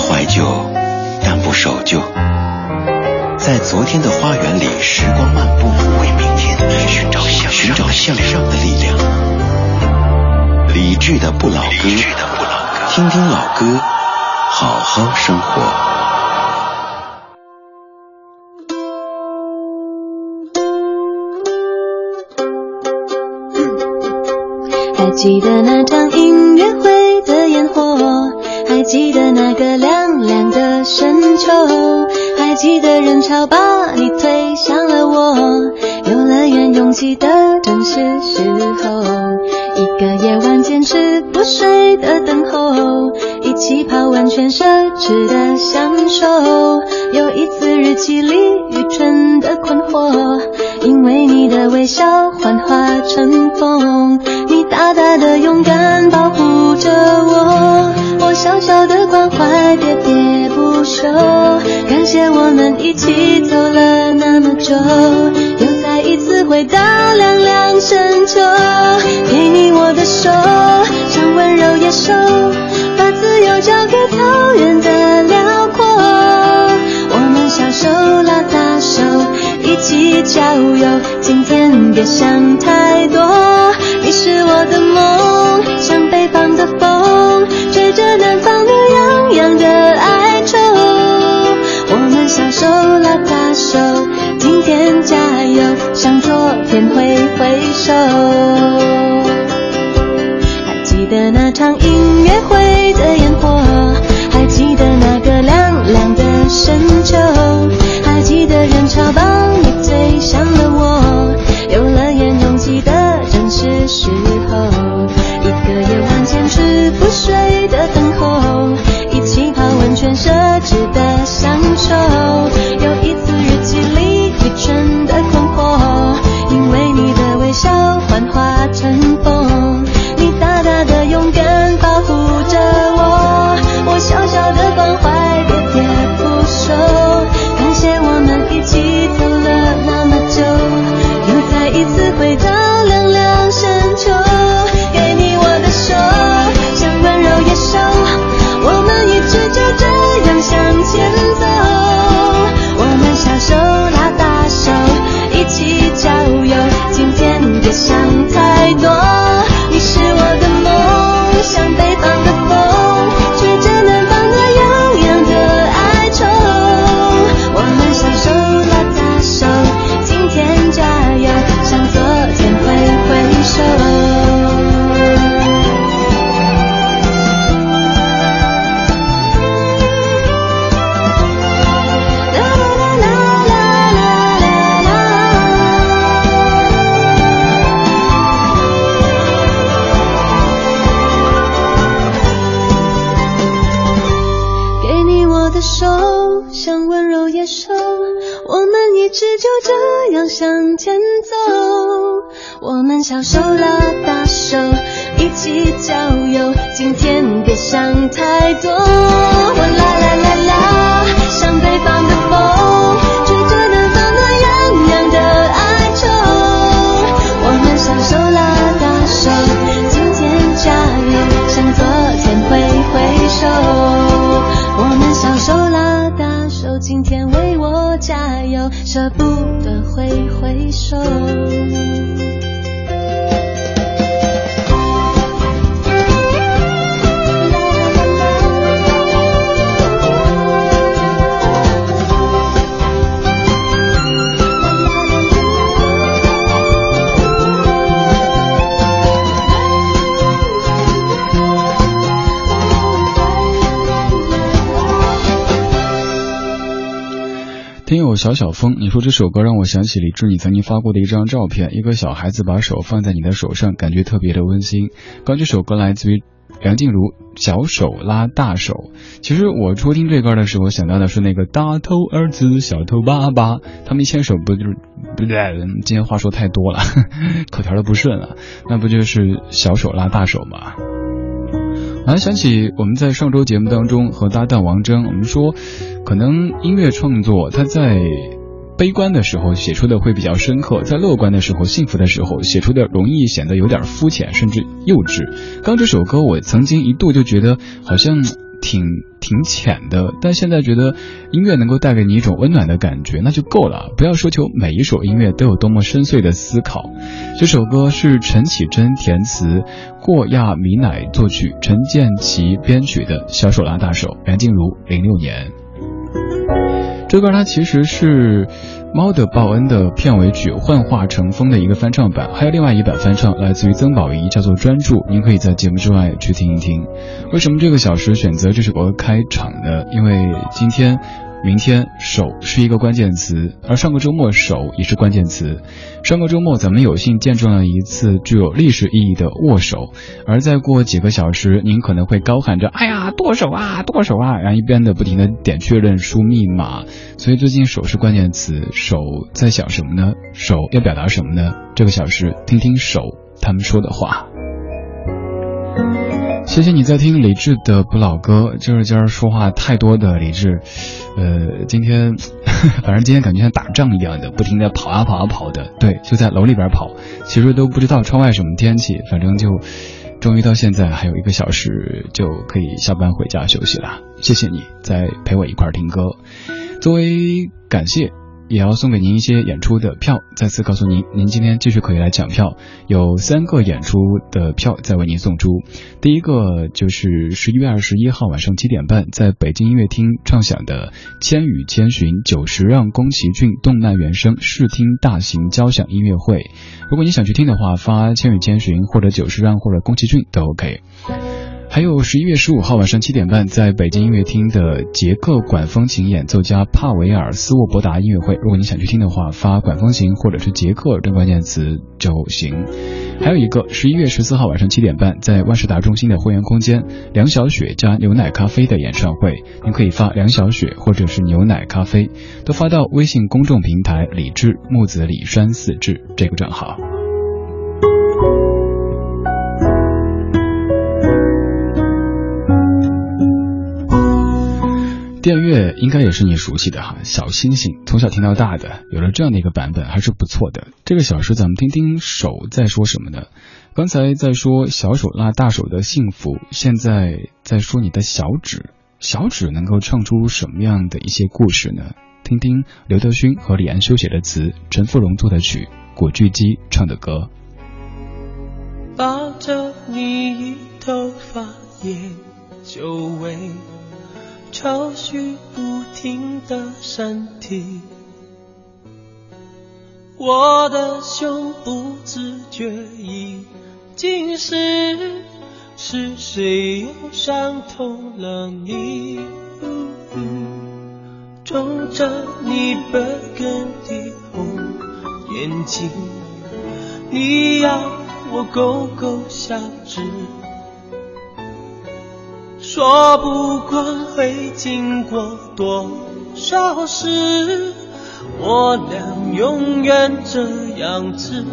怀旧，但不守旧。在昨天的花园里，时光漫步，为明天寻找向寻找向上的力量。理智的不老歌，听听老歌，好好生活。还记得那场音乐会的烟火，还记得那个深秋，还记得人潮把你推向了我，游乐园拥挤的正是时候，一个夜晚坚持不睡的等候，一起泡温泉奢侈的享受，有一次日记里愚蠢的困惑，因为你的微笑幻化成风，你大大的勇敢保护着我，我小小的关怀喋喋不休，感谢我们一起走了那么久，又再一次回到凉凉深秋，给你我的手，像温柔野兽，把自由交给草原的辽阔，我们小手拉大手，一起郊游，今天别想太多，你是我的梦，像北方的风，吹着南方的洋洋的哀小手拉大手，一起郊游，今天别想太多。我啦啦啦啦，像北方的小小风，你说这首歌让我想起李志你曾经发过的一张照片，一个小孩子把手放在你的手上，感觉特别的温馨。刚这首歌来自于梁静茹，《小手拉大手》。其实我初听这歌的时候，想到的是那个大头儿子小头爸爸，他们牵手不就是不对？今天话说太多了，口条都不顺了，那不就是小手拉大手吗？我还想起我们在上周节目当中和搭档王铮，我们说，可能音乐创作他在悲观的时候写出的会比较深刻，在乐观的时候、幸福的时候写出的容易显得有点肤浅，甚至幼稚。刚这首歌，我曾经一度就觉得好像挺挺浅的，但现在觉得音乐能够带给你一种温暖的感觉，那就够了。不要奢求每一首音乐都有多么深邃的思考。这首歌是陈绮贞填词，过亚米乃作曲，陈建奇编曲的《小手拉大手》，梁静茹，零六年。这歌它其实是。《猫的报恩》的片尾曲幻化成风的一个翻唱版，还有另外一版翻唱，来自于曾宝仪，叫做《专注》。您可以在节目之外去听一听。为什么这个小时选择这首歌开场呢？因为今天。明天手是一个关键词，而上个周末手也是关键词。上个周末咱们有幸见证了一次具有历史意义的握手，而再过几个小时，您可能会高喊着：“哎呀，剁手啊，剁手啊！”然后一边的不停的点确认输密码。所以最近手是关键词，手在想什么呢？手要表达什么呢？这个小时听听手他们说的话。谢谢你在听李志的不老歌，就是今儿说话太多的李志，呃，今天 反正今天感觉像打仗一样的，不停的跑啊跑啊跑的，对，就在楼里边跑，其实都不知道窗外什么天气，反正就，终于到现在还有一个小时就可以下班回家休息了。谢谢你在陪我一块听歌，作为感谢。也要送给您一些演出的票。再次告诉您，您今天继续可以来抢票，有三个演出的票在为您送出。第一个就是十一月二十一号晚上七点半，在北京音乐厅唱响的《千与千寻》九十让宫崎骏动漫原声试听大型交响音乐会。如果你想去听的话，发《千与千寻》或者九十让或者宫崎骏都 OK。还有十一月十五号晚上七点半，在北京音乐厅的捷克管风琴演奏家帕维尔斯沃伯达音乐会。如果你想去听的话，发管风琴或者是捷克这关键词就行。还有一个十一月十四号晚上七点半，在万事达中心的会员空间，梁小雪加牛奶咖啡的演唱会，您可以发梁小雪或者是牛奶咖啡，都发到微信公众平台李志木子李山四志这个账号。电乐应该也是你熟悉的哈，小星星从小听到大的，有了这样的一个版本还是不错的。这个小时咱们听听手在说什么呢？刚才在说小手拉大手的幸福，现在在说你的小指，小指能够唱出什么样的一些故事呢？听听刘德勋和李安修写的词，陈富荣作的曲，古巨基唱的歌。抱着你一头发研究为。愁绪不停的身体，我的胸不自觉已经湿，是谁又伤痛了你？冲着你本根的红眼睛，你要我勾勾小指。说不管会经过多少事，我俩永远这样子。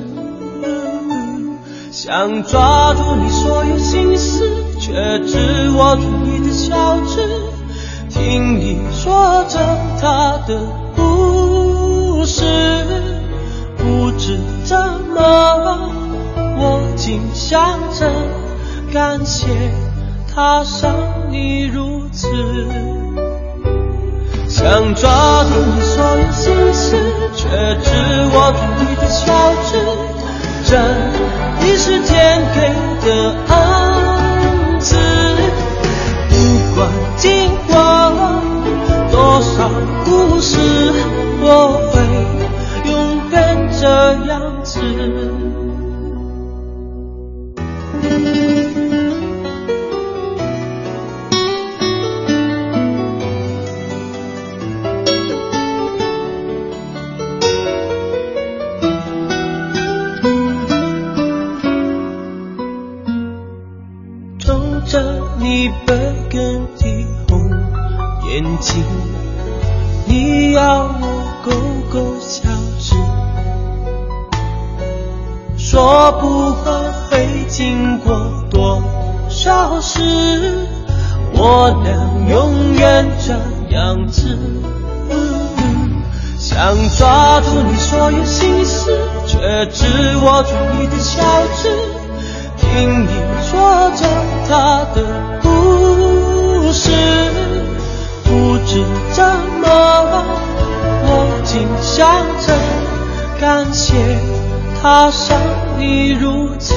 想抓住你所有心思，却只握住你的小指，听你说着他的故事。不知怎么，我竟想着感谢。踏上你如此，想抓住你所有心思，却只握住你的小指。这已是天给的恩赐，不管经过多少故事，我会永远这样子。所有心事，却只握住你的小指，听你说着他的故事。不知怎么了，我竟想着感谢他伤你如此，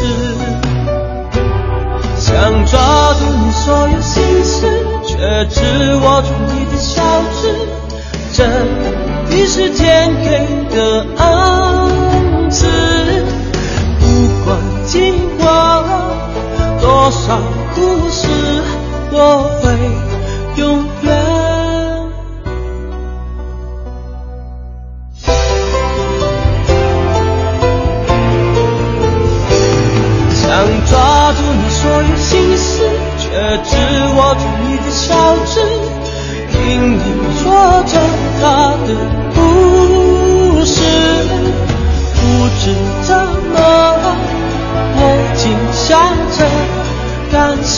想抓住你所有心事，却只握住你的小指，真。你是天给的恩赐。不管经过多少故事，我会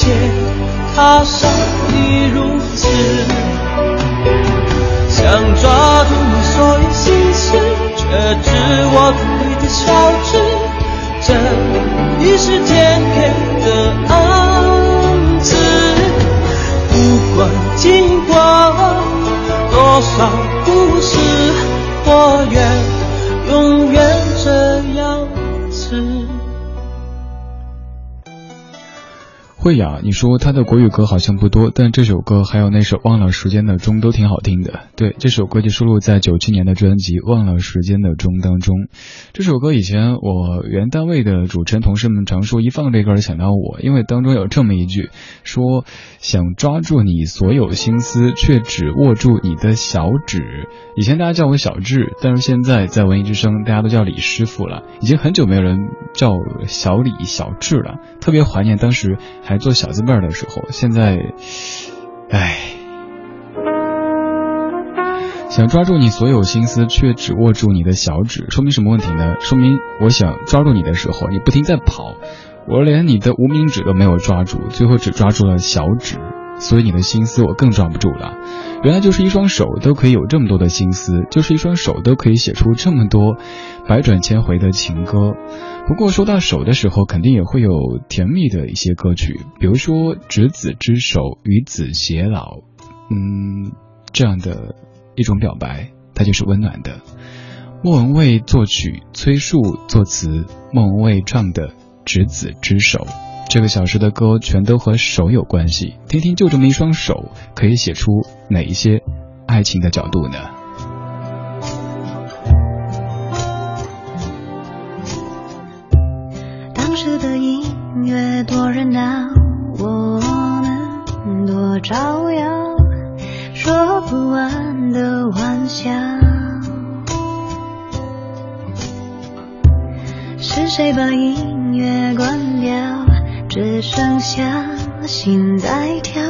谢他伤你如此，想抓住你所有心思，却只握住你的小指，这已是天给的恩赐。不管经过多少故事，我愿永远慧雅，你说他的国语歌好像不多，但这首歌还有那首《忘了时间的钟》都挺好听的。对，这首歌就收录在九七年的专辑《忘了时间的钟》当中。这首歌以前我原单位的主持人同事们常说，一放这歌想到我，因为当中有这么一句，说想抓住你所有心思，却只握住你的小指。以前大家叫我小智，但是现在在文艺之声，大家都叫李师傅了。已经很久没有人叫小李、小智了，特别怀念当时。来做小字辈的时候，现在，唉，想抓住你所有心思，却只握住你的小指，说明什么问题呢？说明我想抓住你的时候，你不停在跑，我连你的无名指都没有抓住，最后只抓住了小指，所以你的心思我更抓不住了。原来就是一双手都可以有这么多的心思，就是一双手都可以写出这么多百转千回的情歌。不过说到手的时候，肯定也会有甜蜜的一些歌曲，比如说“执子之手，与子偕老”，嗯，这样的一种表白，它就是温暖的。莫文蔚作曲，崔恕作词，莫文蔚唱的《执子之手》，这个小时的歌全都和手有关系。听听，就这么一双手，可以写出哪一些爱情的角度呢？当时的音乐多热闹，我们多招摇，说不完的玩笑。是谁把音乐关掉？只剩下心在跳，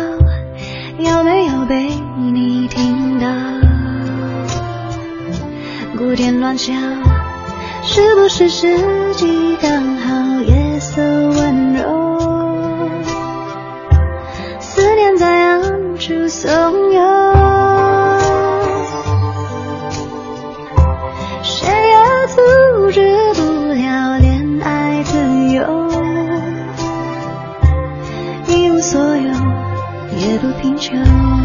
有没有被你听到？古典乱敲，是不是时机刚好？夜色温柔。思念在暗处怂恿，谁也阻所有，也不贫穷。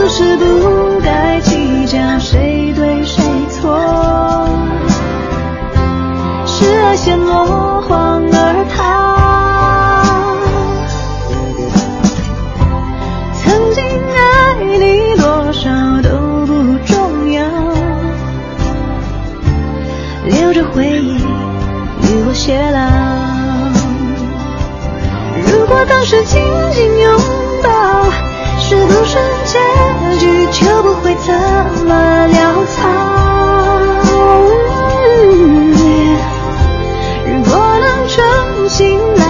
是不是不该计较谁对谁错？是爱先落荒而逃。曾经爱你多少都不重要，留着回忆与我偕老。如果当时紧紧拥抱，是不是就不会这么潦草？如果能重新来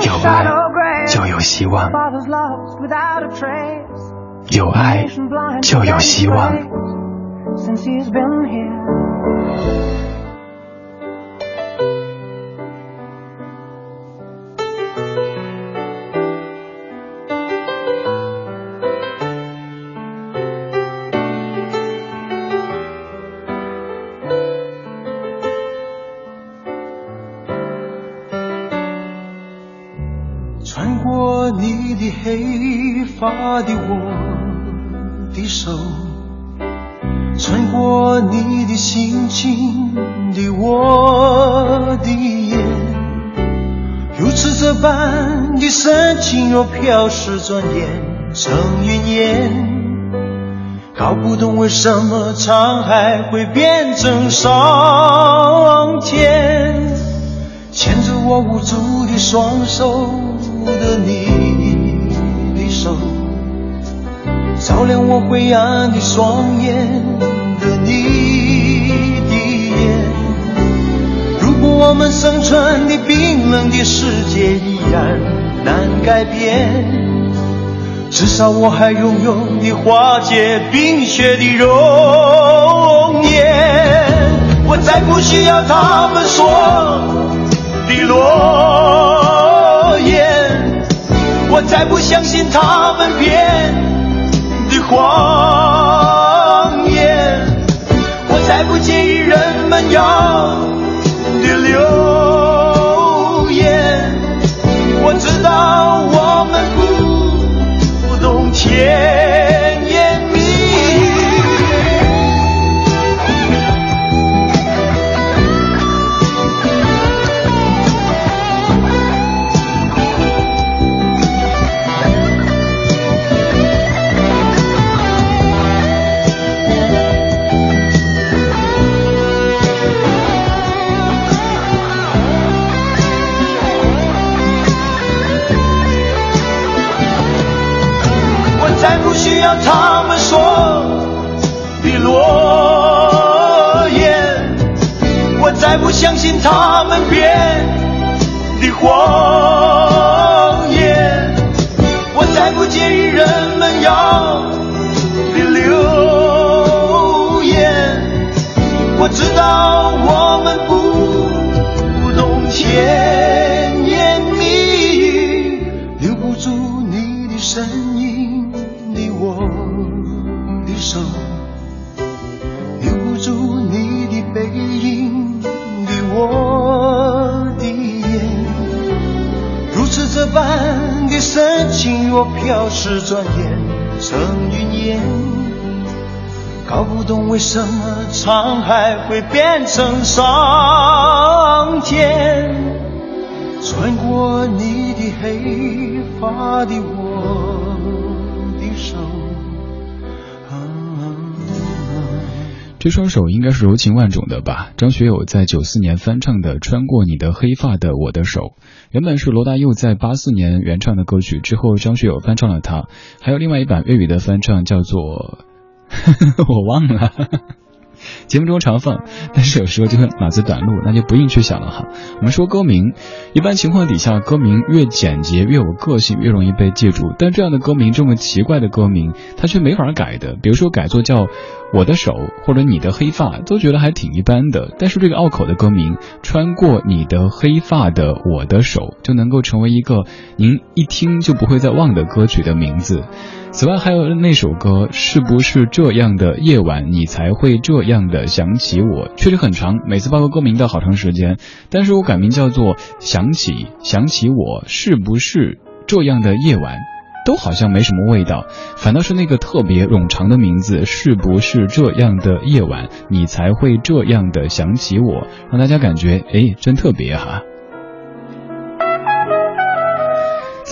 有爱.就有希望，Fathers lost without a trace. 有爱就有希望。发的我的手，穿过你的心情的我的眼，如此这般的深情若飘逝，转眼成云烟。搞不懂为什么沧海会变成桑田。牵着我无助的双手的你手，照亮我灰暗的双眼的你的眼。如果我们生存的冰冷的世界依然难改变，至少我还拥有你化解冰雪的容颜。我再不需要他们说。的诺，再不相信他们编的谎言，我再不介意人们要要他们说的诺言，我再不相信他们编的谎言，我再不介意人们要的流言，我知道我们不懂天我飘逝，转眼成云烟。搞不懂为什么沧海会变成桑田。穿过你的黑发的我这双手应该是柔情万种的吧？张学友在九四年翻唱的《穿过你的黑发的我的手》，原本是罗大佑在八四年原唱的歌曲，之后张学友翻唱了它。还有另外一版粤语的翻唱，叫做 我忘了。节目中常放，但是有时候就会脑子短路，那就不用去想了哈。我们说歌名，一般情况底下，歌名越简洁越有个性，越容易被记住。但这样的歌名，这么奇怪的歌名，它却没法改的。比如说改作叫《我的手》或者《你的黑发》，都觉得还挺一般的。但是这个拗口的歌名《穿过你的黑发的我的手》，就能够成为一个您一听就不会再忘的歌曲的名字。此外，还有那首歌，是不是这样的夜晚，你才会这样的想起我？确实很长，每次报个歌名都好长时间。但是我改名叫做想起，想起我，是不是这样的夜晚，都好像没什么味道。反倒是那个特别冗长的名字，是不是这样的夜晚，你才会这样的想起我？让大家感觉，哎，真特别哈。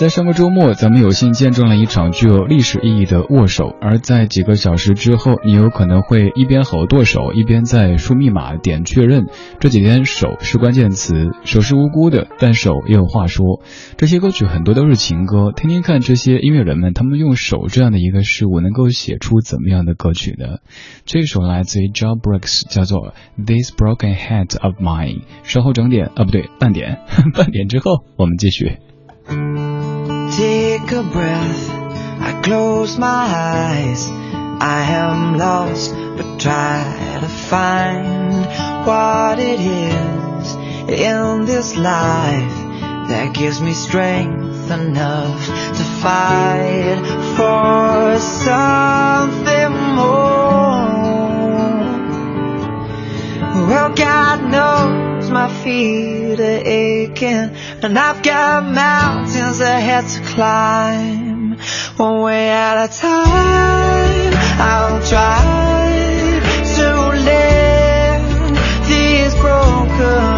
在上个周末，咱们有幸见证了一场具有历史意义的握手。而在几个小时之后，你有可能会一边吼剁手，一边在输密码点确认。这几天，手是关键词，手是无辜的，但手也有话说。这些歌曲很多都是情歌，听听看这些音乐人们，他们用手这样的一个事物，能够写出怎么样的歌曲呢？这首来自于 John Brooks，叫做《This Broken Heart of Mine》。稍后整点啊，不对，半点，半点之后我们继续。Take a breath, I close my eyes. I am lost, but try to find what it is in this life that gives me strength enough to fight for something more. Well, God knows my feet are aching, and I've got mountains ahead to climb. One way at a time, I'll try to lift these broken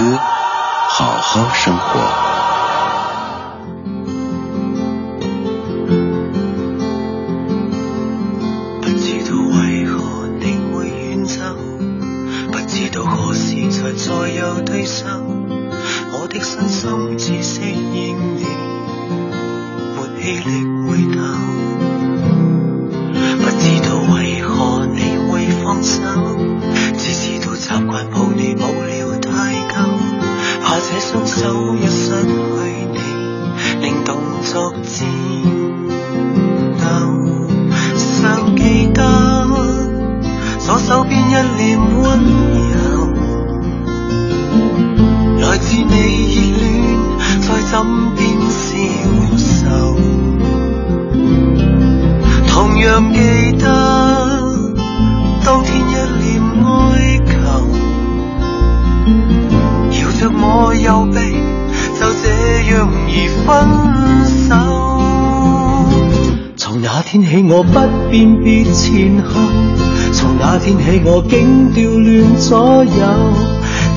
歌，好好生活。身边消瘦同样记得当天一脸哀求摇着我右臂就这样而分手。从那天起我不辨别前后从那天起我竟掉乱左右。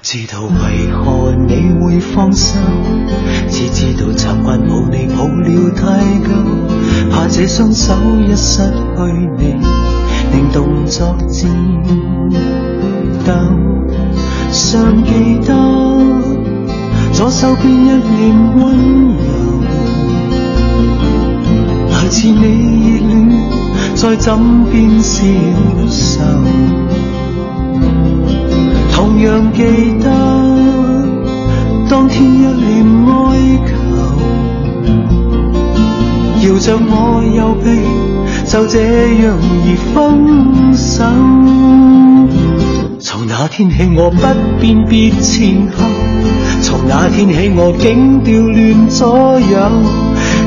知道为何你会放手，只知道习惯抱你抱了太久，怕这双手一失去你，令动作颤抖。尚记得左手边一脸温柔。来自你热恋，在枕边消受。同样记得当天一脸哀求，摇着我右臂，就这样而分手。从那天起我不辨别前后，从那天起我竟调乱左右。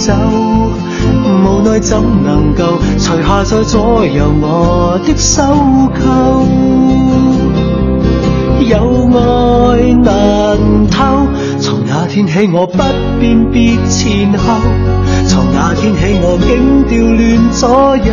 走，无奈怎能够除下再左右我的手扣？有爱难偷，从那天起我不辨别前后，从那天起我竟掉乱左右。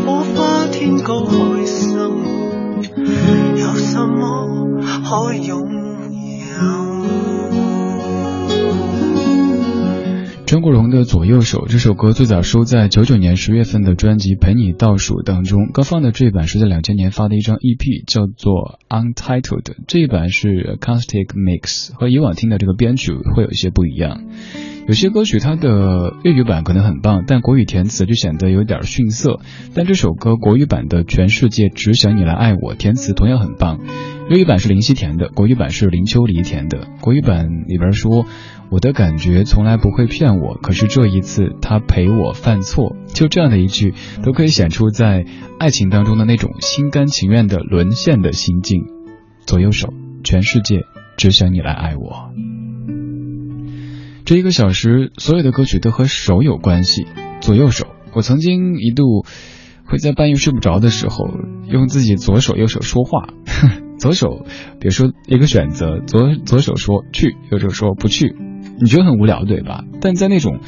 张国荣的《左右手》这首歌最早收在九九年十月份的专辑《陪你倒数》当中，刚放的这一版是在两千年发的一张 EP，叫做 Untitled。这一版是 Acoustic Mix，和以往听的这个编曲会有一些不一样。有些歌曲它的粤语版可能很棒，但国语填词就显得有点逊色。但这首歌国语版的《全世界只想你来爱我》填词同样很棒。粤语版是林夕填的，国语版是林秋离填的。国语版里边说：“我的感觉从来不会骗我，可是这一次他陪我犯错。”就这样的一句，都可以显出在爱情当中的那种心甘情愿的沦陷的心境。左右手，全世界只想你来爱我。这一个小时，所有的歌曲都和手有关系，左右手。我曾经一度会在半夜睡不着的时候，用自己左手右手说话。左手，比如说一个选择，左左手说去，右手说不去，你觉得很无聊，对吧？但在那种，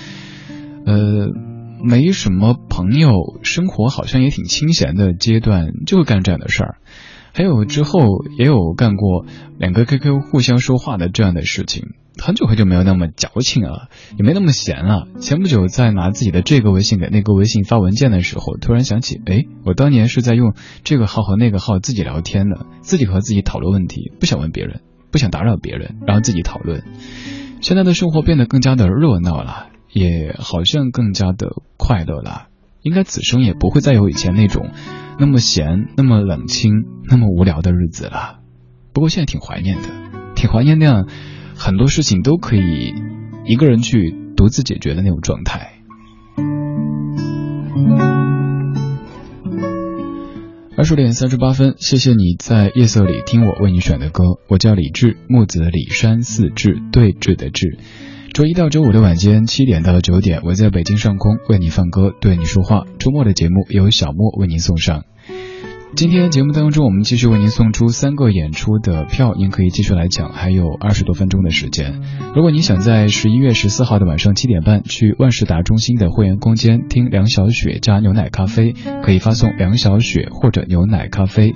呃，没什么朋友，生活好像也挺清闲的阶段，就会干这样的事儿。还有之后也有干过两个 QQ 互相说话的这样的事情，很久很久没有那么矫情了，也没那么闲了。前不久在拿自己的这个微信给那个微信发文件的时候，突然想起，哎，我当年是在用这个号和那个号自己聊天的，自己和自己讨论问题，不想问别人，不想打扰别人，然后自己讨论。现在的生活变得更加的热闹了，也好像更加的快乐了。应该此生也不会再有以前那种那么闲、那么冷清、那么无聊的日子了。不过现在挺怀念的，挺怀念那样很多事情都可以一个人去独自解决的那种状态。二十点三十八分，谢谢你在夜色里听我为你选的歌。我叫李志，木子李山四志对峙的志。周一到周五的晚间七点到九点，我在北京上空为你放歌，对你说话。周末的节目由小莫为您送上。今天节目当中，我们继续为您送出三个演出的票，您可以继续来抢，还有二十多分钟的时间。如果你想在十一月十四号的晚上七点半去万事达中心的会员空间听梁小雪加牛奶咖啡，可以发送梁小雪或者牛奶咖啡。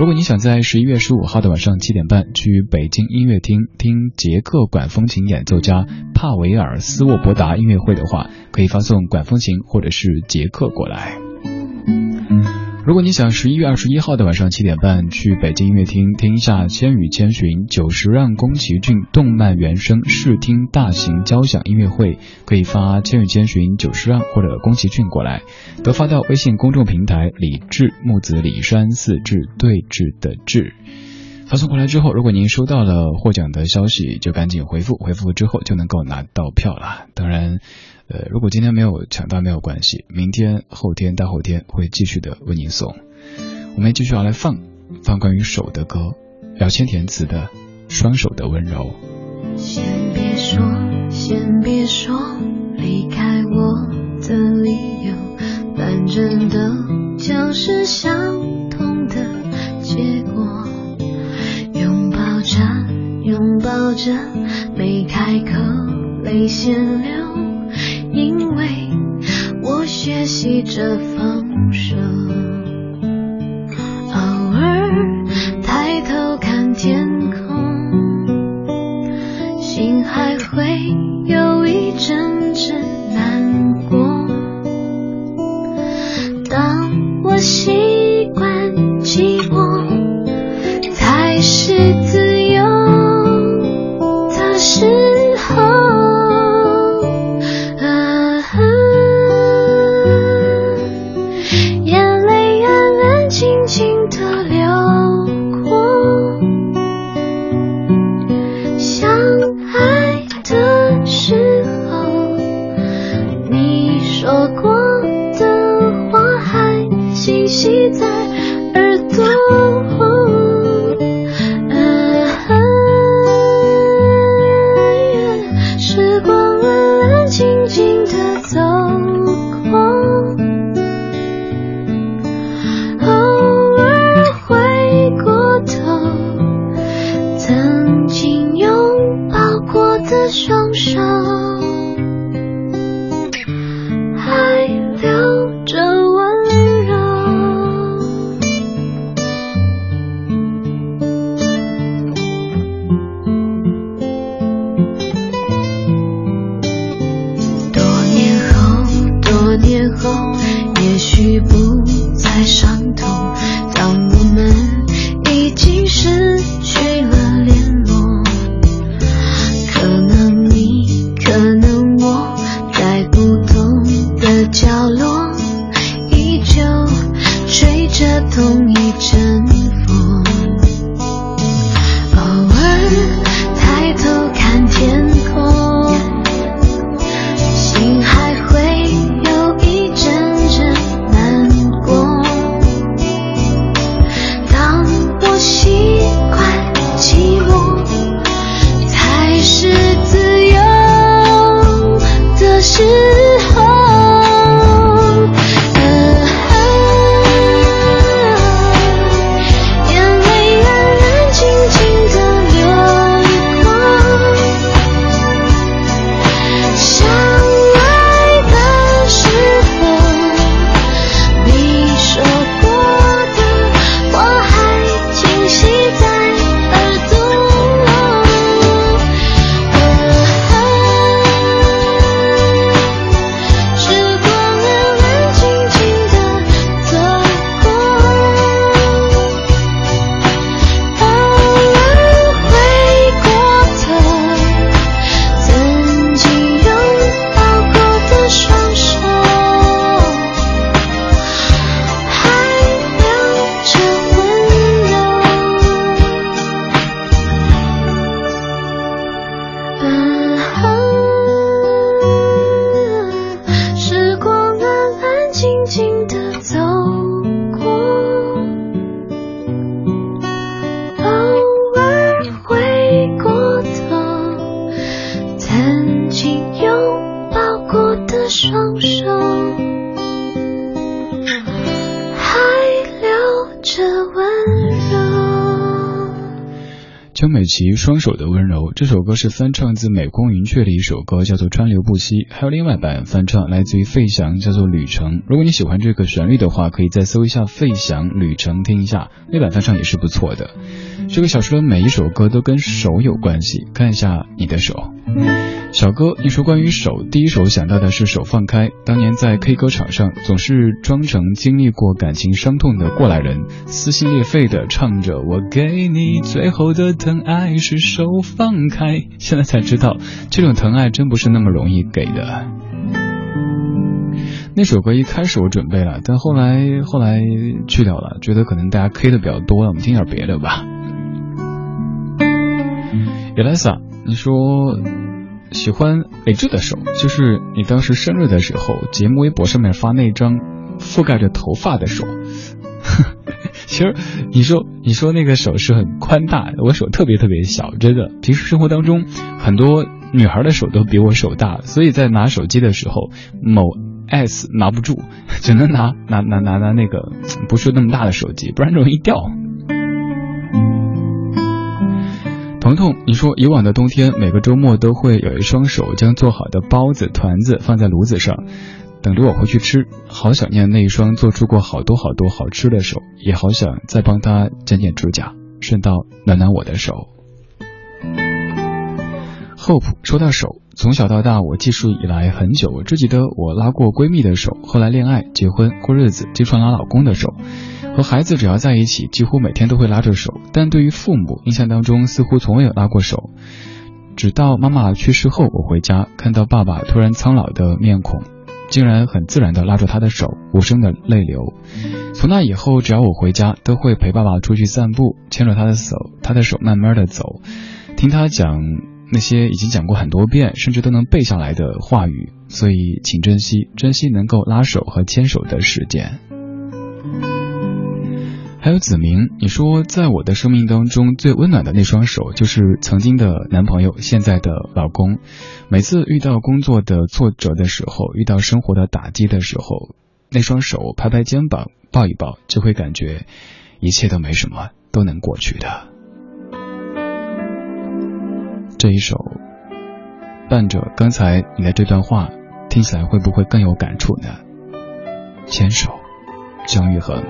如果你想在十一月十五号的晚上七点半去北京音乐厅听捷克管风琴演奏家帕维尔斯沃伯达音乐会的话，可以发送管风琴或者是捷克过来。如果你想十一月二十一号的晚上七点半去北京音乐厅听一下《千与千寻》九十让宫崎骏动漫原声试听大型交响音乐会，可以发《千与千寻》九十让或者宫崎骏过来，都发到微信公众平台李志木子李山四志对峙的志。发送过来之后，如果您收到了获奖的消息，就赶紧回复，回复之后就能够拿到票了。当然。呃，如果今天没有抢到没有关系，明天、后天、大后天会继续的为您送。我们继续要来放放关于手的歌，姚谦填词的《双手的温柔》。先别说，先别说离开我的理由，反正都将是相同的结果。拥抱着，拥抱着，没开口，泪先流。因为我学习着放手，偶尔抬头看天空，心还会有一阵阵难过。当我习惯寂寞，其《双手的温柔》这首歌是翻唱自美空云雀的一首歌，叫做《川流不息》，还有另外版翻唱来自于费翔，叫做《旅程》。如果你喜欢这个旋律的话，可以再搜一下费翔《旅程》听一下，那版翻唱也是不错的。这个小说的每一首歌都跟手有关系，看一下你的手。小哥，一说关于手，第一首想到的是《手放开》。当年在 K 歌场上，总是装成经历过感情伤痛的过来人，撕心裂肺的唱着：“我给你最后的疼爱是手放开。”现在才知道，这种疼爱真不是那么容易给的。那首歌一开始我准备了，但后来后来去掉了，觉得可能大家 K 的比较多了，我们听点别的吧。Elsa，你说喜欢李志的手，就是你当时生日的时候，节目微博上面发那张覆盖着头发的手。其实你说你说那个手是很宽大，我手特别特别小，真的。平时生活当中，很多女孩的手都比我手大，所以在拿手机的时候，某 S 拿不住，只能拿拿拿拿拿那个不是那么大的手机，不然容易掉。彤彤，你说以往的冬天，每个周末都会有一双手将做好的包子、团子放在炉子上，等着我回去吃。好想念那一双做出过好多好多好吃的手，也好想再帮他剪剪指甲，顺道暖暖我的手。Hope 说到手，从小到大我记述以来很久，我只记得我拉过闺蜜的手，后来恋爱、结婚、过日子，经常拉老公的手。和孩子只要在一起，几乎每天都会拉着手，但对于父母，印象当中似乎从未有拉过手。直到妈妈去世后，我回家看到爸爸突然苍老的面孔，竟然很自然的拉住他的手，无声的泪流。从那以后，只要我回家，都会陪爸爸出去散步，牵着他的手，他的手慢慢的走，听他讲那些已经讲过很多遍，甚至都能背下来的话语。所以，请珍惜，珍惜能够拉手和牵手的时间。还有子明，你说在我的生命当中最温暖的那双手，就是曾经的男朋友，现在的老公。每次遇到工作的挫折的时候，遇到生活的打击的时候，那双手拍拍肩膀，抱一抱，就会感觉一切都没什么，都能过去的。这一首伴着刚才你的这段话，听起来会不会更有感触呢？牵手，姜育恒。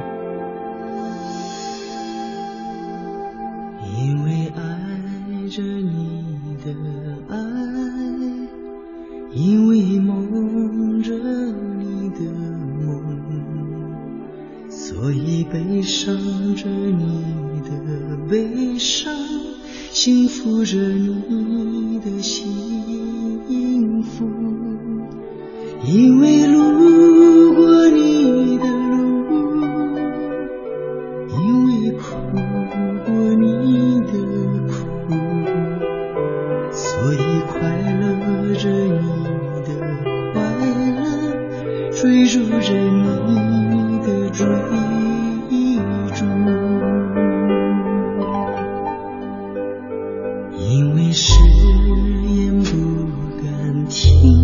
因为誓言不敢听，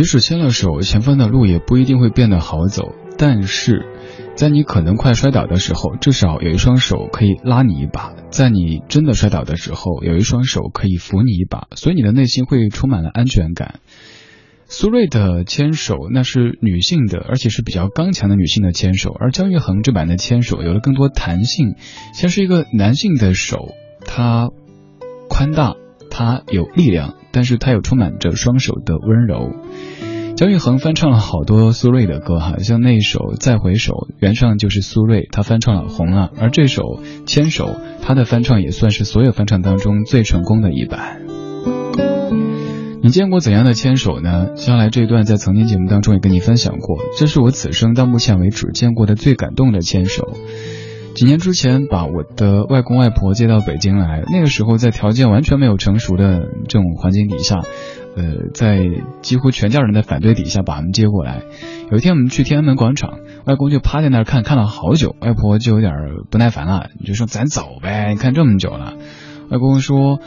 即使牵了手，前方的路也不一定会变得好走。但是，在你可能快摔倒的时候，至少有一双手可以拉你一把；在你真的摔倒的时候，有一双手可以扶你一把。所以你的内心会充满了安全感。苏芮的牵手那是女性的，而且是比较刚强的女性的牵手，而姜育恒这版的牵手有了更多弹性，像是一个男性的手，它宽大，它有力量。但是他又充满着双手的温柔。姜育恒翻唱了好多苏芮的歌，哈，像那首《再回首》，原唱就是苏芮，他翻唱了红了。而这首《牵手》，他的翻唱也算是所有翻唱当中最成功的一版。你见过怎样的牵手呢？接下来这段在曾经节目当中也跟你分享过，这是我此生到目前为止见过的最感动的牵手。几年之前，把我的外公外婆接到北京来，那个时候在条件完全没有成熟的这种环境底下，呃，在几乎全家人的反对底下把他们接过来。有一天我们去天安门广场，外公就趴在那儿看，看了好久，外婆就有点不耐烦了，就说：“咱走呗，你看这么久了。”外公说：“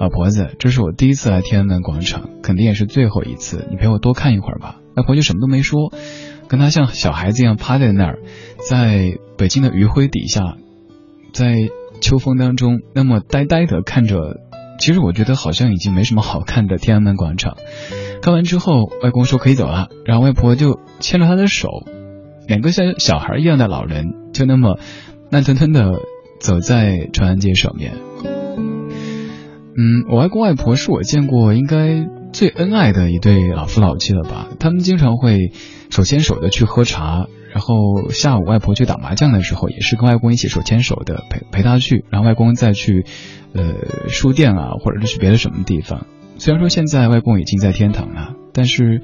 老婆子，这是我第一次来天安门广场，肯定也是最后一次，你陪我多看一会儿吧。”外婆就什么都没说。跟他像小孩子一样趴在那儿，在北京的余晖底下，在秋风当中，那么呆呆的看着。其实我觉得好像已经没什么好看的天安门广场。看完之后，外公说可以走了，然后外婆就牵着他的手，两个像小孩一样的老人就那么慢吞吞的走在长安街上面。嗯，我外公外婆是我见过应该最恩爱的一对老夫老妻了吧？他们经常会。手牵手的去喝茶，然后下午外婆去打麻将的时候，也是跟外公一起手牵手的陪陪他去，然后外公再去，呃，书店啊，或者是去别的什么地方。虽然说现在外公已经在天堂了，但是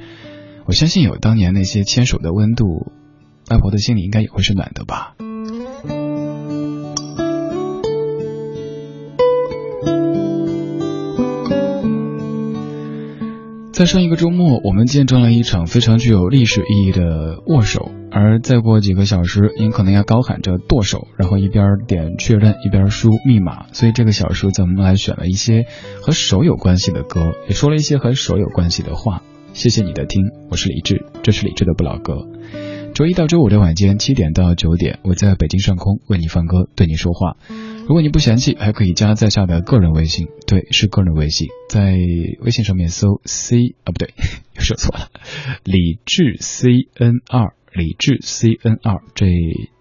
我相信有当年那些牵手的温度，外婆的心里应该也会是暖的吧。在上一个周末，我们见证了一场非常具有历史意义的握手，而再过几个小时，您可能要高喊着剁手，然后一边点确认，一边输密码。所以这个小时，咱们来选了一些和手有关系的歌，也说了一些和手有关系的话。谢谢你的听，我是李志，这是李志的不老歌。周一到周五的晚间七点到九点，我在北京上空为你放歌，对你说话。如果你不嫌弃，还可以加在下的个人微信，对，是个人微信，在微信上面搜 C 啊，不对，又说错了，李智 C N 二，李智 C N 二这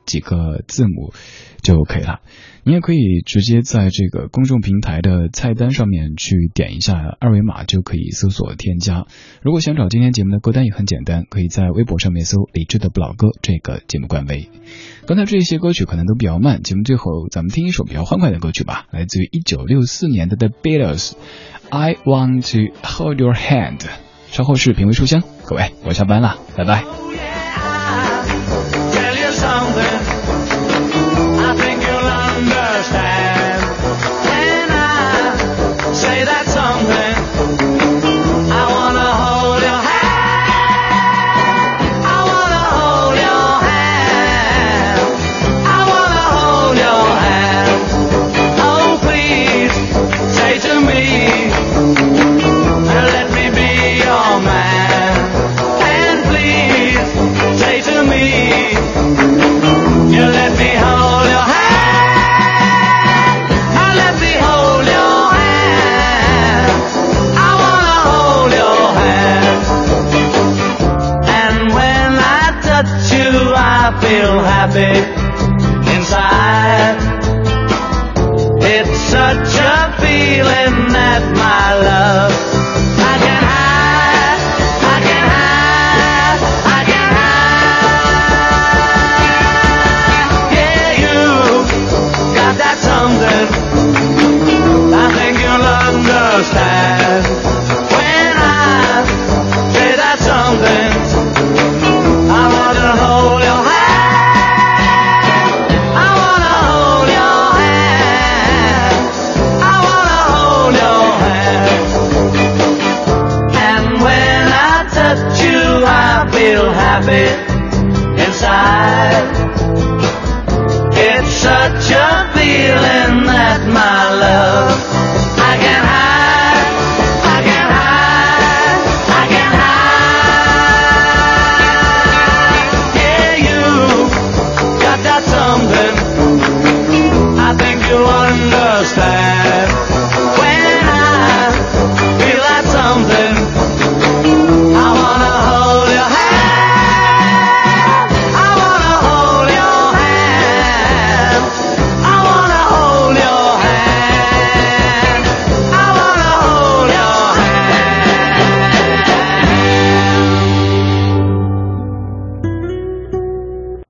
几个字母就 OK 了。你也可以直接在这个公众平台的菜单上面去点一下二维码，就可以搜索添加。如果想找今天节目的歌单也很简单，可以在微博上面搜“李智的不老歌”这个节目官微。刚才这些歌曲可能都比较慢，节目最后咱们听一首比较欢快的歌曲吧，来自于一九六四年的 The Beatles，I Want to Hold Your Hand。稍后是品味书香，各位，我下班了，拜拜。something. Feel happy inside. It's such